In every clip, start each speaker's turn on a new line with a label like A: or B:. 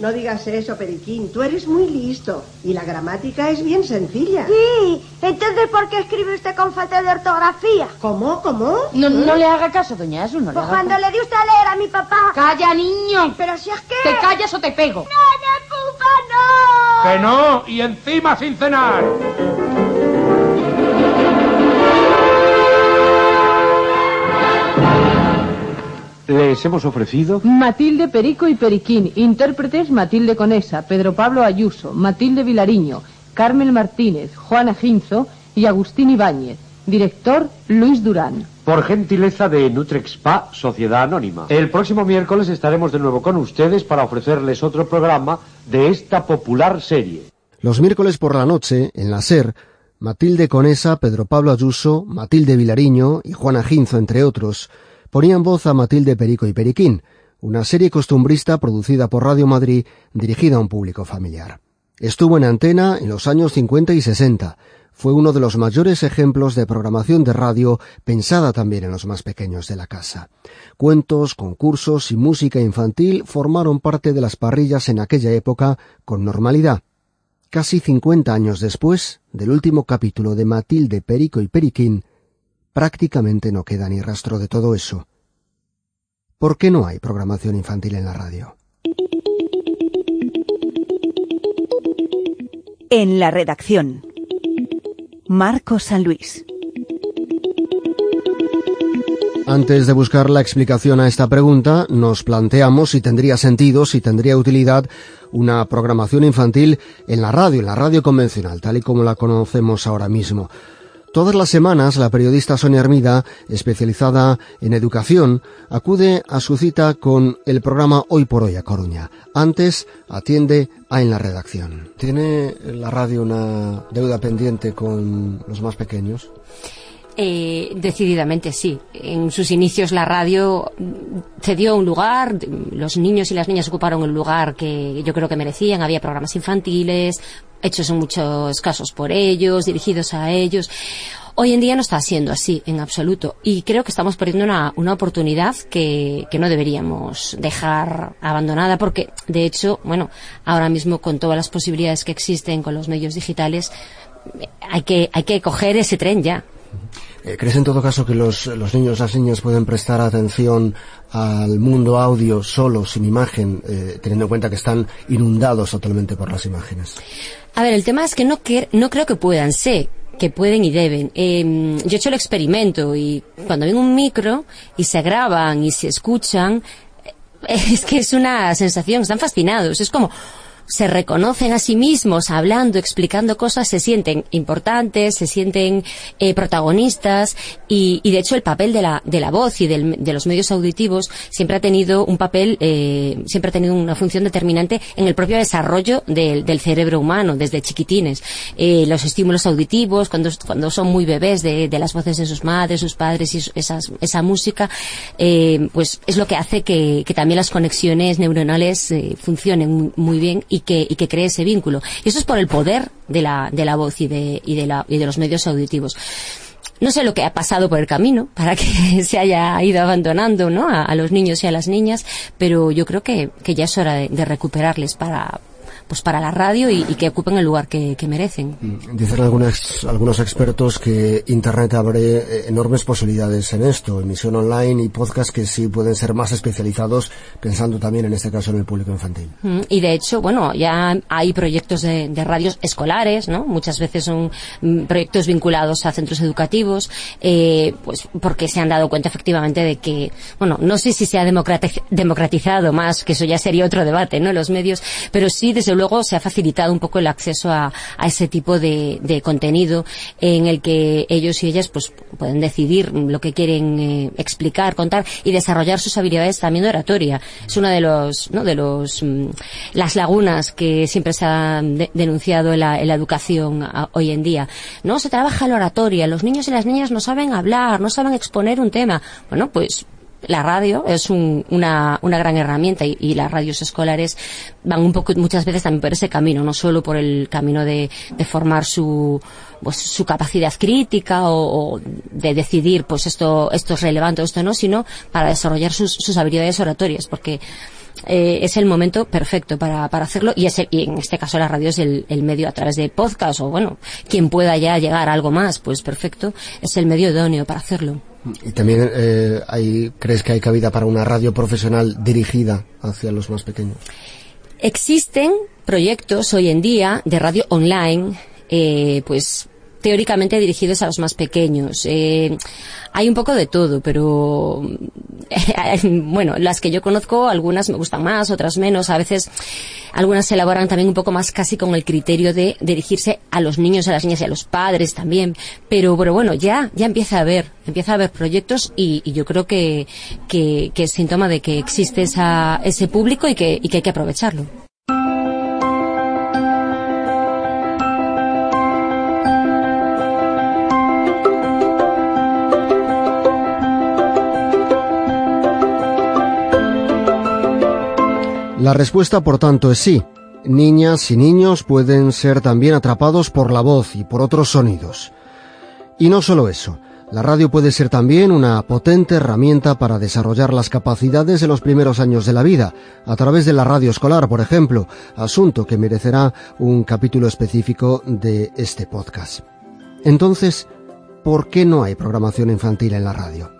A: No digas eso, Periquín. Tú eres muy listo. Y la gramática es bien sencilla.
B: Sí, entonces ¿por qué escribe usted con falta de ortografía?
A: ¿Cómo? ¿Cómo?
C: No, no le haga caso, doña Asu, no le
B: Pues
C: haga
B: cuando
C: caso.
B: le dio usted a leer a mi papá.
C: ¡Calla, niño!
B: Pero si es que...
C: ¿Te callas o te pego?
B: ¡No, no, pupa, no!
D: ¡Que no! ¡Y encima sin cenar!
E: Les hemos ofrecido
F: Matilde Perico y Periquín, intérpretes Matilde Conesa, Pedro Pablo Ayuso, Matilde Vilariño, Carmen Martínez, Juana Ginzo y Agustín Ibáñez. Director Luis Durán.
E: por gentileza de Nutrexpa Sociedad Anónima. El próximo miércoles estaremos de nuevo con ustedes para ofrecerles otro programa de esta popular serie.
G: Los miércoles por la noche, en la SER, Matilde Conesa, Pedro Pablo Ayuso, Matilde Vilariño y Juana Ginzo, entre otros, ponían voz a Matilde Perico y Periquín, una serie costumbrista producida por Radio Madrid dirigida a un público familiar. Estuvo en antena en los años 50 y 60. Fue uno de los mayores ejemplos de programación de radio pensada también en los más pequeños de la casa. Cuentos, concursos y música infantil formaron parte de las parrillas en aquella época con normalidad. Casi 50 años después del último capítulo de Matilde Perico y Periquín, prácticamente no queda ni rastro de todo eso. ¿Por qué no hay programación infantil en la radio?
H: En la redacción. Marcos San Luis.
G: Antes de buscar la explicación a esta pregunta, nos planteamos si tendría sentido, si tendría utilidad una programación infantil en la radio, en la radio convencional, tal y como la conocemos ahora mismo. Todas las semanas la periodista Sonia Hermida, especializada en educación, acude a su cita con el programa Hoy por Hoy a Coruña. Antes atiende a En la redacción. ¿Tiene la radio una deuda pendiente con los más pequeños?
I: Eh, decididamente sí. En sus inicios la radio cedió un lugar, los niños y las niñas ocuparon el lugar que yo creo que merecían, había programas infantiles, hechos en muchos casos por ellos, dirigidos a ellos. Hoy en día no está siendo así en absoluto y creo que estamos perdiendo una, una oportunidad que, que no deberíamos dejar abandonada porque, de hecho, bueno, ahora mismo con todas las posibilidades que existen con los medios digitales, hay que, hay que coger ese tren ya.
G: Eh, ¿Crees en todo caso que los, los niños las niñas pueden prestar atención al mundo audio solo, sin imagen, eh, teniendo en cuenta que están inundados totalmente por las imágenes?
I: A ver, el tema es que no, que, no creo que puedan, sé que pueden y deben. Eh, yo he hecho el experimento y cuando ven un micro y se graban y se escuchan, es que es una sensación, están fascinados. Es como, se reconocen a sí mismos hablando, explicando cosas, se sienten importantes, se sienten eh, protagonistas y, de hecho el papel de la, de la voz y del, de los medios auditivos siempre ha tenido un papel, eh, siempre ha tenido una función determinante en el propio desarrollo del, cerebro humano desde chiquitines. Eh, los estímulos auditivos, cuando, cuando son muy bebés de, las voces de sus madres, sus padres y esas, esa música, eh, pues es lo que hace que, que también las conexiones neuronales eh, funcionen muy bien y que, y que cree ese vínculo. Y eso es por el poder de la, de la voz y de, y de, la, y de los medios auditivos. No sé lo que ha pasado por el camino para que se haya ido abandonando ¿no? a, los niños y a las niñas, pero yo creo que, que ya es hora de recuperarles para, pues para la radio y, y que ocupen el lugar que, que merecen.
G: Dicen algunos, algunos expertos que Internet abre eh, enormes posibilidades en esto, emisión online y podcast que sí pueden ser más especializados, pensando también en este caso en el público infantil.
I: Mm, Y de hecho, bueno, ya hay proyectos de, de radios escolares, ¿no? Muchas veces son mm, proyectos vinculados a centros educativos, eh, pues porque se han dado cuenta efectivamente de que, bueno, no sé si se ha democratiz- democratizado más, que eso ya sería otro debate, ¿no? Los medios, pero sí, desde luego, se ha facilitado un poco el acceso a, a ese tipo de, de contenido en el que ellos y ellas, pues, pueden decidir lo que quieren eh, explicar, contar y desarrollar sus habilidades también de oratoria. Es una de los, ¿no? De los, mm, las lagunas que siempre se de- denunciado en la, educación hoy en día. No se trabaja la oratoria, los niños y las niñas no saben hablar, no saben exponer un tema. Bueno, pues la radio es un- una, una gran herramienta y, las radios escolares van un poco muchas veces también por ese camino, no solo por el camino de, formar su pues su capacidad crítica o, o de decidir pues esto esto es relevante o esto no, sino para desarrollar sus, sus habilidades oratorias, porque eh, es el momento perfecto para, para hacerlo y, y en este caso la radio es el, el medio a través de podcast o bueno, quien pueda ya llegar a algo más, pues perfecto, es el medio idóneo para hacerlo.
G: Y también eh, hay, ¿crees que hay cabida para una radio profesional dirigida hacia los más pequeños?
I: Existen proyectos hoy en día de radio online, eh, pues teóricamente dirigidos a los más pequeños. Eh, hay un poco de todo, pero bueno, las que yo conozco, algunas me gustan más, otras menos. A veces algunas se elaboran también un poco más casi con el criterio de dirigirse a los niños, a las niñas y a los padres también. Pero, bueno, ya, ya empieza a haber, empieza a haber proyectos y, yo creo que, que, es síntoma de que existe esa, ese público y que hay que aprovecharlo.
G: La respuesta, por tanto, es sí. Niñas y niños pueden ser también atrapados por la voz y por otros sonidos. Y no solo eso, la radio puede ser también una potente herramienta para desarrollar las capacidades de los primeros años de la vida, a través de la radio escolar, por ejemplo, asunto que merecerá un capítulo específico de este podcast. Entonces, ¿por qué no hay programación infantil en la radio?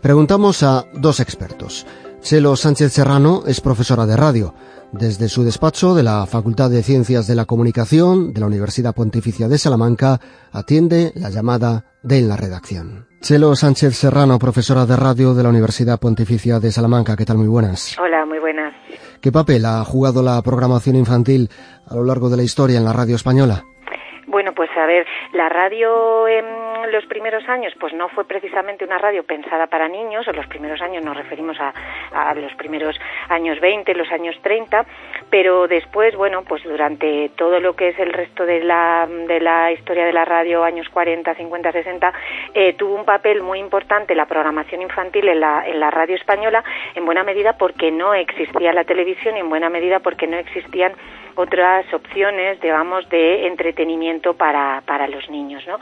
G: Preguntamos a dos expertos. Chelo Sánchez Serrano es profesora de radio. Desde su despacho de la Facultad de Ciencias de la Comunicación de la Universidad Pontificia de Salamanca atiende la llamada de en la redacción. Chelo Sánchez Serrano, profesora de radio de la Universidad Pontificia de Salamanca. ¿Qué tal? Muy buenas.
J: Hola, muy buenas.
G: ¿Qué papel ha jugado la programación infantil a lo largo de la historia en la radio española?
J: Pues a ver, la radio en los primeros años, pues no fue precisamente una radio pensada para niños, en los primeros años nos referimos a, los primeros años 20, los años 30, pero después, bueno, pues durante todo lo que es el resto de la, de la historia de la radio, años 40, 50, 60, eh, tuvo un papel muy importante la programación infantil en la, en la radio española, en buena medida porque no existía la televisión y en buena medida porque no existían otras opciones, digamos, de entretenimiento para, para los niños, ¿no?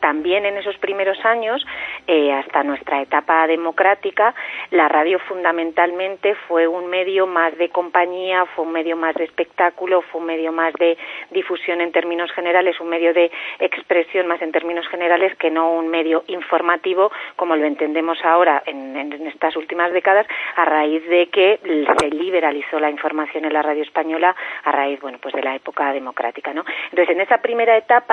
J: También en esos primeros años, eh, hasta nuestra etapa democrática, la radio fundamentalmente fue un medio más de compañía, fue un medio más de espectáculo, fue un medio más de difusión en términos generales, un medio de expresión más en términos generales que no un medio informativo como lo entendemos ahora en, en estas últimas décadas a raíz de que se liberalizó la información en la radio española a raíz bueno pues de la época democrática no entonces en esa primera etapa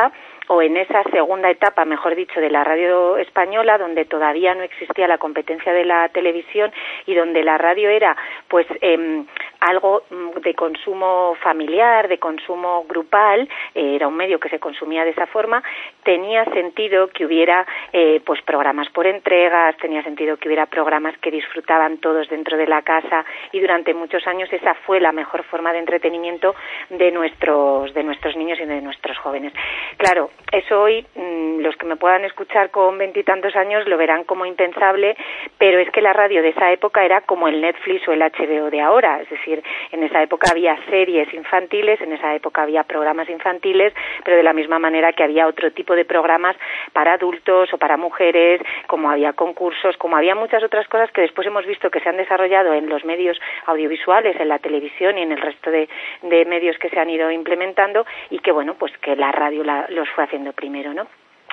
J: o en esa segunda etapa mejor dicho de la radio española donde todavía no existía la competencia de la televisión y donde la radio era pues eh, algo de consumo familiar, de consumo grupal, eh, era un medio que se consumía de esa forma, tenía sentido que hubiera eh, pues programas por entregas, tenía sentido que hubiera programas que disfrutaban todos dentro de la casa y durante muchos años esa fue la mejor forma de entretenimiento de nuestros de nuestros niños y de nuestros jóvenes. Claro, eso hoy mmm, los que me puedan escuchar con veintitantos años lo verán como impensable, pero es que la radio de esa época era como el Netflix o el HBO de ahora, es decir, en esa época había series infantiles, en esa época había programas infantiles, pero de la misma manera que había otro tipo de programas para adultos o para mujeres, como había concursos, como había muchas otras cosas que después hemos visto que se han desarrollado en los medios audiovisuales, en la televisión y en el resto de, de medios que se han ido implementando y que, bueno, pues que la radio la, los fue haciendo primero, ¿no?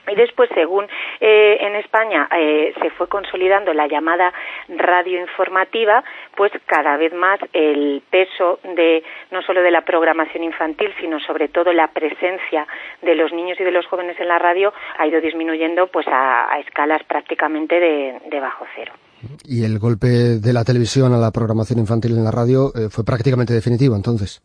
J: Y después, según eh, en España eh, se fue consolidando la llamada radio informativa, pues cada vez más el peso de no solo de la programación infantil, sino sobre todo la presencia de los niños y de los jóvenes en la radio ha ido disminuyendo pues a, a escalas prácticamente de, de, bajo cero.
G: Y el golpe de la televisión a la programación infantil en la radio eh, fue prácticamente definitivo, entonces.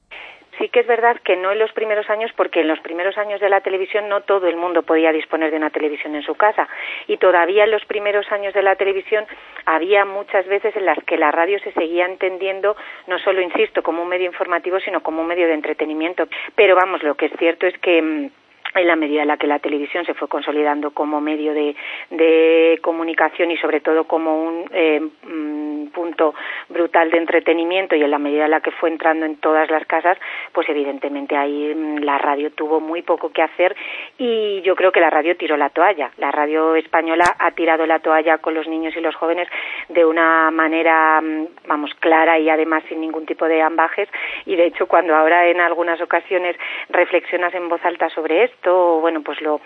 J: Sí que es verdad que no en los primeros años, porque en los primeros años de la televisión no todo el mundo podía disponer de una televisión en su casa. Y todavía en los primeros años de la televisión había muchas veces en las que la radio se seguía entendiendo, no solo, insisto, como un medio informativo, sino como un medio de entretenimiento. Pero vamos, lo que es cierto es que en la medida en la que la televisión se fue consolidando como medio de, comunicación y sobre todo como un eh, mm, punto brutal de entretenimiento y en la medida en la que fue entrando en todas las casas, pues evidentemente ahí mm, la radio tuvo muy poco que hacer y yo creo que la radio tiró la toalla. La radio española ha tirado la toalla con los niños y los jóvenes de una manera, mm, vamos, clara y además sin ningún tipo de ambajes y de hecho cuando ahora en algunas ocasiones reflexionas en voz alta sobre esto, o bueno, pues lo,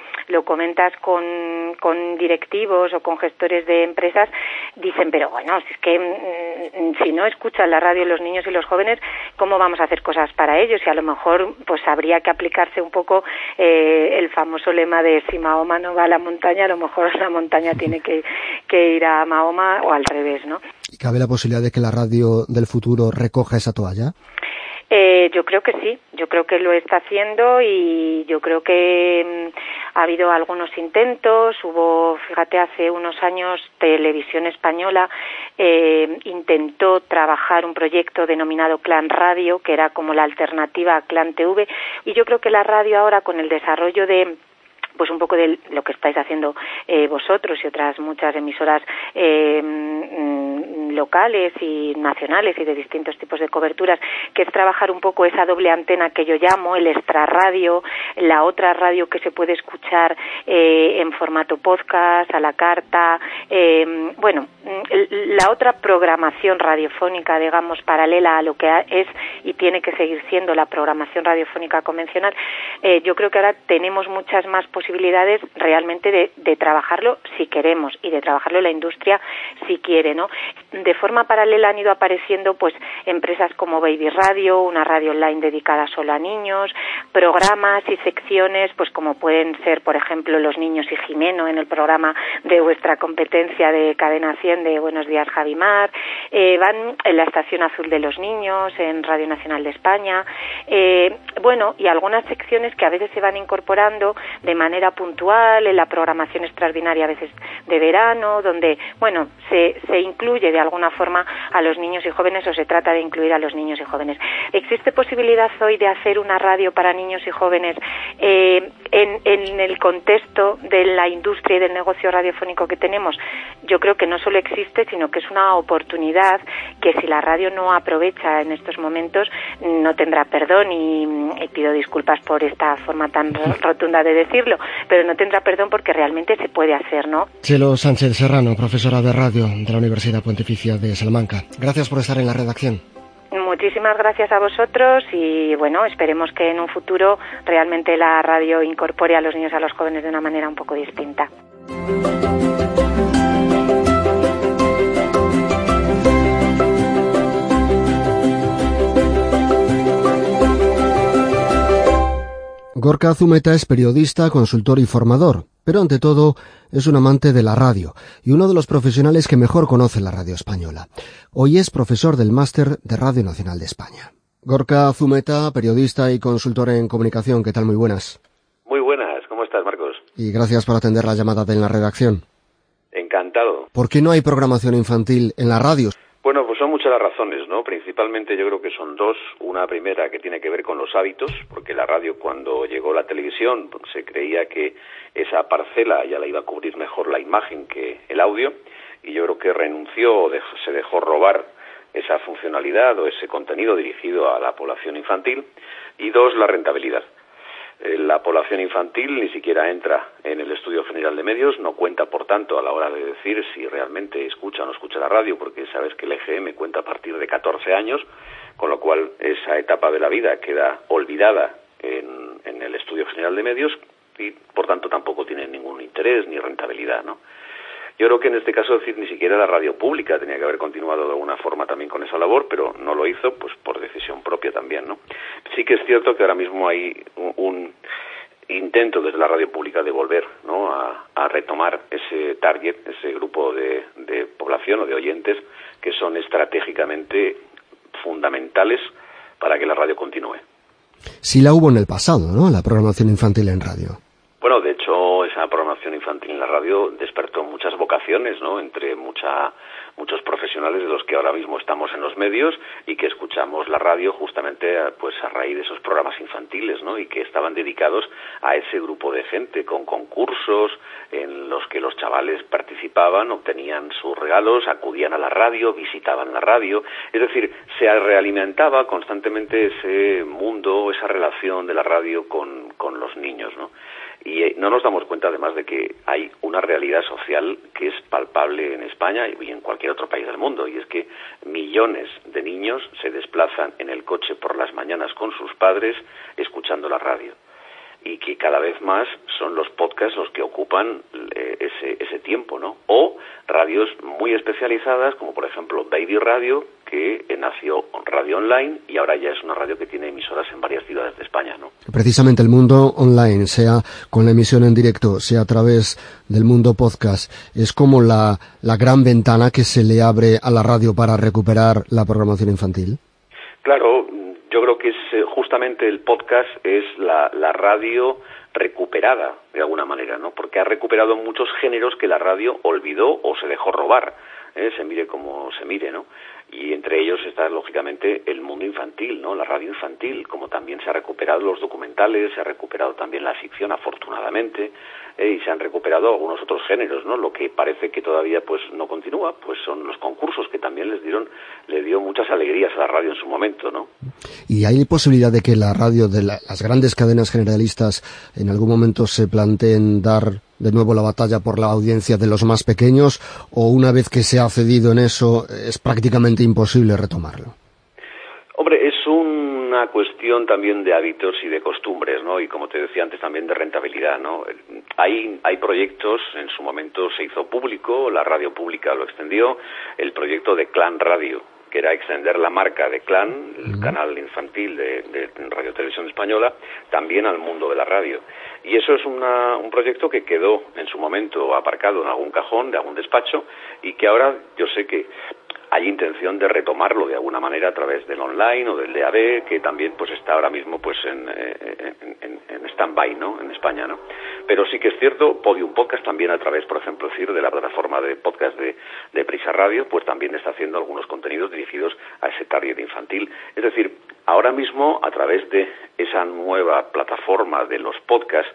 J: comentas con, directivos o con gestores de empresas, dicen, pero bueno, si es que mm, si no escuchan la radio los niños y los jóvenes, ¿cómo vamos a hacer cosas para ellos? Y a lo mejor pues habría que aplicarse un poco eh, el famoso lema de si Mahoma no va a la montaña, a lo mejor la montaña tiene que, que ir a Mahoma o al revés, ¿no?
G: ¿Y cabe la posibilidad de que la radio del futuro recoja esa toalla?
J: Eh, yo creo que sí, yo creo que lo está haciendo y yo creo que mm, ha habido algunos intentos. Hubo, fíjate, hace unos años Televisión Española eh, intentó trabajar un proyecto denominado Clan Radio, que era como la alternativa a Clan TV, y yo creo que la radio ahora con el desarrollo de pues un poco de lo que estáis haciendo eh, vosotros y otras muchas emisoras eh, mm, locales y nacionales y de distintos tipos de coberturas, que es trabajar un poco esa doble antena que yo llamo, el extrarradio, la otra radio que se puede escuchar eh, en formato podcast, a la carta, bueno, mm, la otra programación radiofónica, digamos, paralela a lo que es y tiene que seguir siendo la programación radiofónica convencional, yo creo que ahora tenemos muchas más posibilidades realmente de, de, trabajarlo si queremos y de trabajarlo la industria si quiere, ¿no? De forma paralela han ido apareciendo pues empresas como Baby Radio, una radio online dedicada solo a niños, programas y secciones pues como pueden ser por ejemplo Los Niños y Jimeno en el programa de vuestra competencia de Cadena 100 de Buenos Días Javimar, eh, van en la Estación Azul de los Niños en Radio Nacional de España, eh, bueno, y algunas secciones que a veces se van incorporando de manera puntual, en la programación extraordinaria a veces de verano, donde, bueno, se, se incluye de alguna forma a los niños y jóvenes o se trata de incluir a los niños y jóvenes. ¿Existe posibilidad hoy de hacer una radio para niños y jóvenes eh, en, en el contexto de la industria y del negocio radiofónico que tenemos? Yo creo que no solo existe, sino que es una oportunidad que si la radio no aprovecha en estos momentos, no tendrá perdón y, y pido disculpas por esta forma tan rotunda de decirlo, pero no tendrá perdón porque realmente se puede hacer, ¿no?
G: Chelo Sánchez Serrano, profesora de radio de la Universidad Pontificia de Salamanca. Gracias por estar en la redacción.
J: Muchísimas gracias a vosotros y bueno, esperemos que en un futuro realmente la radio incorpore a los niños y a los jóvenes de una manera un poco distinta.
G: Gorka Zumeta es periodista, consultor y formador, pero ante todo es un amante de la radio y uno de los profesionales que mejor conoce la radio española. Hoy es profesor del Máster de Radio Nacional de España. Gorka Zumeta, periodista y consultor en comunicación, ¿qué tal? Muy buenas.
K: Muy buenas, ¿cómo estás, Marcos?
G: Y gracias por atender la llamada de la redacción.
K: Encantado.
G: ¿Por qué no hay programación infantil en la radio?
K: Muchas las razones, ¿no? Principalmente yo creo que son dos. Una primera que tiene que ver con los hábitos, porque la radio cuando llegó la televisión se creía que esa parcela ya la iba a cubrir mejor la imagen que el audio, y yo creo que renunció o se dejó robar esa funcionalidad o ese contenido dirigido a la población infantil. Y dos, la rentabilidad. Eh, la población infantil ni siquiera entra en el estudio general de medios, no cuenta, por tanto, a la hora de decir si realmente escucha o no escucha la radio, porque sabes que el EGM cuenta a partir de 14 años, con lo cual esa etapa de la vida queda olvidada en, en el estudio general de medios y, por tanto, tampoco tiene ningún interés ni rentabilidad, ¿no? Yo creo que en este caso decir ni siquiera la radio pública tenía que haber continuado de alguna forma también con esa labor, pero no lo hizo, pues por decisión propia también, ¿no? Sí que es cierto que ahora mismo hay un, intento desde la radio pública de volver ¿no? a, retomar ese target, ese grupo de, población o de oyentes que son estratégicamente fundamentales para que la radio continúe.
G: Sí la hubo en el pasado, ¿no? La programación infantil en radio.
K: Bueno, de hecho, esa programación infantil en la radio despertó muchas vocaciones, ¿no? Entre mucha, muchos profesionales de los que ahora mismo estamos en los medios y que escuchamos la radio justamente pues a raíz de esos programas infantiles, ¿no? Y que estaban dedicados a ese grupo de gente con concursos en los que los chavales participaban, obtenían sus regalos, acudían a la radio, visitaban la radio, es decir, se realimentaba constantemente ese mundo, esa relación de la radio con, con los niños, ¿no? Y eh, no nos damos cuenta además de que hay una realidad social que es palpable en España y en cualquier otro país del mundo, y es que millones de niños se desplazan en el coche por las mañanas con sus padres escuchando la radio y que cada vez más son los podcasts los que ocupan eh, ese, ese tiempo, ¿no? O radios muy especializadas, como por ejemplo Baby Radio, que nació radio online y ahora ya es una radio que tiene emisoras en varias ciudades de España, ¿no?
G: Precisamente el mundo online, sea con la emisión en directo, sea a través del mundo podcast, es como la, la gran ventana que se le abre a la radio para recuperar la programación infantil.
K: Claro, yo creo que es eh, justamente el podcast es la, la radio recuperada de alguna manera, ¿no? Porque ha recuperado muchos géneros que la radio olvidó o se dejó robar, ¿eh? se mire como se mire, ¿no? Y entre ellos está lógicamente el mundo infantil, ¿no? La radio infantil, como también se ha recuperado los documentales, se ha recuperado también la ficción afortunadamente eh, y se han recuperado algunos otros géneros, ¿no? Lo que parece que todavía pues no continúa, pues son los concursos que también les dieron le dio muchas alegrías a la radio en su momento, ¿no?
G: ¿Y hay posibilidad de que la radio de las grandes cadenas generalistas en algún momento se planteen dar de nuevo la batalla por la audiencia de los más pequeños o una vez que se ha cedido en eso es prácticamente imposible retomarlo?
K: Hombre, es una cuestión también de hábitos y de costumbres, ¿no? Y como te decía antes, también de rentabilidad, ¿no? Hay, hay proyectos, en su momento se hizo público, la radio pública lo extendió, el proyecto de Clan Radio, que era extender la marca de Clan, el canal infantil de, de Radio Televisión Española, también al mundo de la radio. Y eso es un proyecto que quedó en su momento aparcado en algún cajón de algún despacho y que ahora yo sé que hay intención de retomarlo de alguna manera a través del online o del DAB, que también pues está ahora mismo pues en, eh, en, en stand-by, ¿no? En España, ¿no? Pero sí que es cierto, Podium Podcast también a través, por ejemplo, decir, de la plataforma de podcast de, de Prisa Radio, pues también está haciendo algunos contenidos dirigidos a ese target infantil. Es decir, ahora mismo, a través de esa nueva plataforma de los podcasts,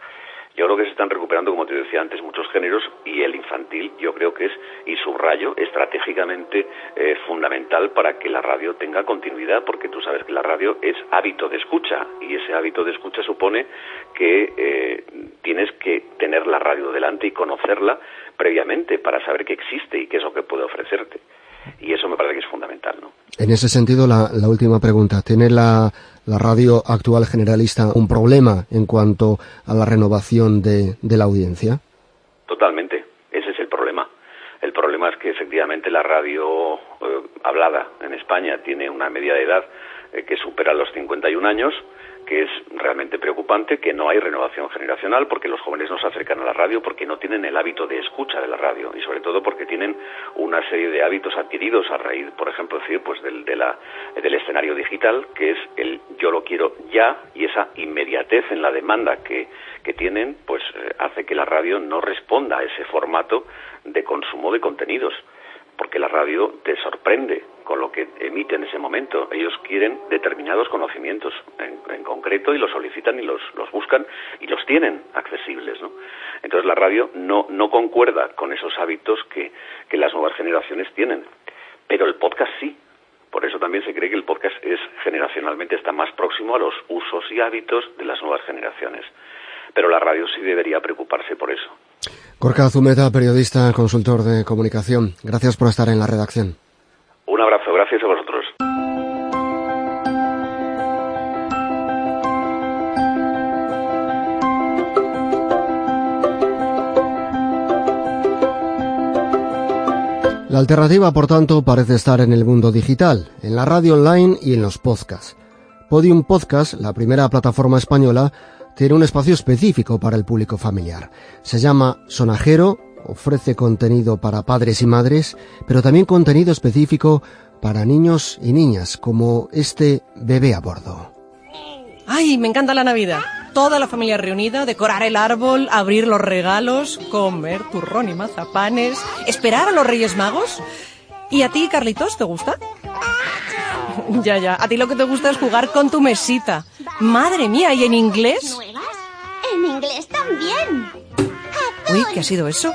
K: yo creo que se están recuperando, como te decía antes, muchos géneros y el infantil yo creo que es, y subrayo, estratégicamente eh, fundamental para que la radio tenga continuidad, porque tú sabes que la radio es hábito de escucha y ese hábito de escucha supone que eh, tienes que tener la radio delante y conocerla previamente para saber que existe y qué es lo que puede ofrecerte. Y eso me parece que es fundamental, ¿no?
G: En ese sentido, la, última pregunta. ¿Tiene la la radio actual generalista un problema en cuanto a la renovación de, de la audiencia?
K: Totalmente, ese es el problema. El problema es que efectivamente la radio eh, hablada en España tiene una media de edad eh, que supera los 51 años que es realmente preocupante, que no hay renovación generacional porque los jóvenes no se acercan a la radio porque no tienen el hábito de escucha de la radio y sobre todo porque tienen una serie de hábitos adquiridos a raíz, por ejemplo, decir, pues del, del escenario digital, que es el yo lo quiero ya y esa inmediatez en la demanda que, que tienen, pues eh, hace que la radio no responda a ese formato de consumo de contenidos porque la radio te sorprende con lo que emite en ese momento. Ellos quieren determinados conocimientos en, concreto y los solicitan y los, los, buscan y los tienen accesibles. ¿no? Entonces la radio no, no concuerda con esos hábitos que, que las nuevas generaciones tienen. Pero el podcast sí. Por eso también se cree que el podcast es generacionalmente está más próximo a los usos y hábitos de las nuevas generaciones. Pero la radio sí debería preocuparse por eso.
G: Gorka Zumeta, periodista, consultor de comunicación. Gracias por estar en la redacción.
K: Un abrazo, gracias a vosotros.
G: La alternativa, por tanto, parece estar en el mundo digital, en la radio online y en los podcasts. Podium Podcast, la primera plataforma española, tiene un espacio específico para el público familiar. Se llama Sonajero, ofrece contenido para padres y madres, pero también contenido específico para niños y niñas, como este bebé a bordo.
L: ¡Ay, me encanta la Navidad! toda la familia reunida, decorar el árbol, abrir los regalos, comer turrón y mazapanes, esperar a los Reyes Magos. ¿Y a ti, Carlitos, te gusta? ya, ya. A ti lo que te gusta es jugar con tu mesita. Madre mía, ¿y en inglés? Uy, ¿qué ha sido eso?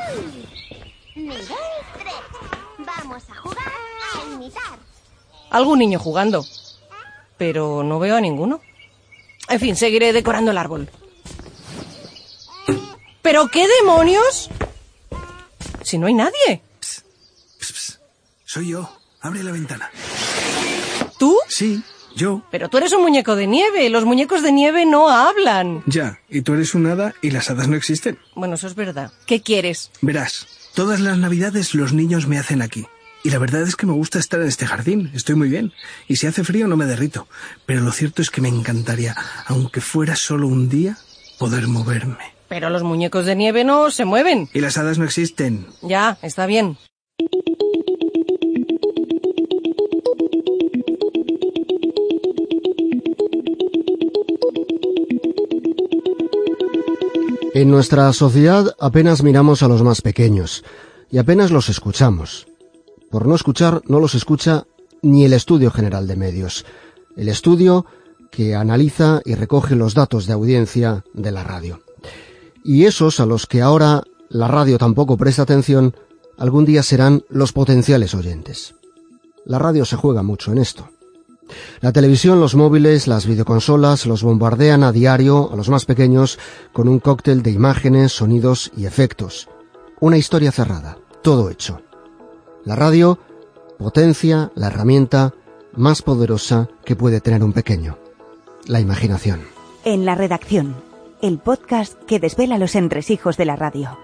B: Nivel 3. Vamos a jugar a imitar.
L: Algún niño jugando. Pero no veo a ninguno. En fin, seguiré decorando el árbol. ¿Pero qué demonios? Si no hay nadie.
M: Soy yo. Abre la ventana.
L: ¿Tú?
M: Sí, yo.
L: Pero tú eres un muñeco de nieve. Los muñecos de nieve no hablan.
M: Ya, y tú eres un hada y las hadas no existen.
L: Bueno, eso es verdad. ¿Qué quieres?
M: Verás, todas las navidades los niños me hacen aquí. Y la verdad es que me gusta estar en este jardín, estoy muy bien. Y si hace frío no me derrito. Pero lo cierto es que me encantaría, aunque fuera solo un día, poder moverme.
L: Pero los muñecos de nieve no se mueven.
M: Y las hadas no existen.
L: Ya, está bien.
G: En nuestra sociedad apenas miramos a los más pequeños y apenas los escuchamos. Por no escuchar, no los escucha ni el Estudio General de Medios, el estudio que analiza y recoge los datos de audiencia de la radio. Y esos a los que ahora la radio tampoco presta atención, algún día serán los potenciales oyentes. La radio se juega mucho en esto. La televisión, los móviles, las videoconsolas los bombardean a diario a los más pequeños con un cóctel de imágenes, sonidos y efectos. Una historia cerrada, todo hecho. La radio potencia la herramienta más poderosa que puede tener un pequeño, la imaginación.
H: En la redacción, el podcast que desvela los entresijos de la radio.